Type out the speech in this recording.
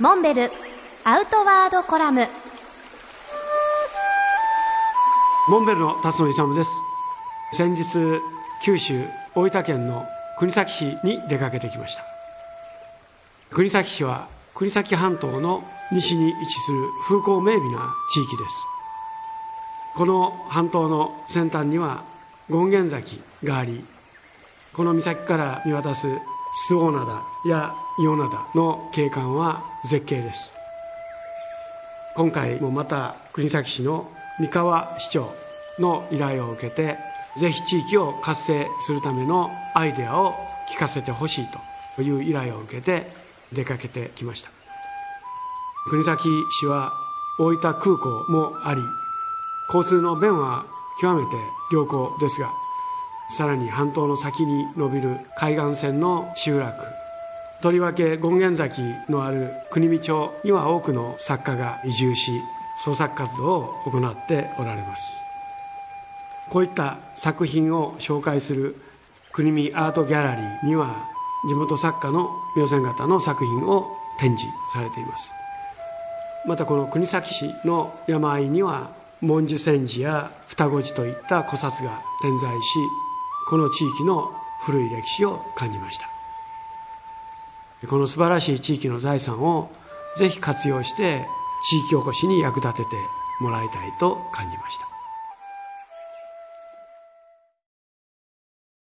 モンベルアウトワードコラム。モンベルの辰野勇です。先日九州大分県の国東市に出かけてきました。国東市は国東半島の西に位置する風光明媚な地域です。この半島の先端には権現崎がありこの岬から見渡す周防灘や伊予灘の景観は絶景です。今回もまた国東市の三河市長の依頼を受けてぜひ地域を活性するためのアイデアを聞かせてほしいという依頼を受けて出かけてきました。国東市は大分空港もあり交通の便は極めて良好ですがさらに半島の先に伸びる海岸線の集落。とりわけ権現崎のある国見町には多くの作家が移住し創作活動を行っておられます。こういった作品を紹介する国見アートギャラリーには地元作家の妙線型の作品を展示されています。またこの国東市の山あいには文殊千寺や双子寺といった古刹が点在しこの地域の古い歴史を感じました。この素晴らしい地域の財産をぜひ活用して地域おこしに役立ててもらいたいと感じました。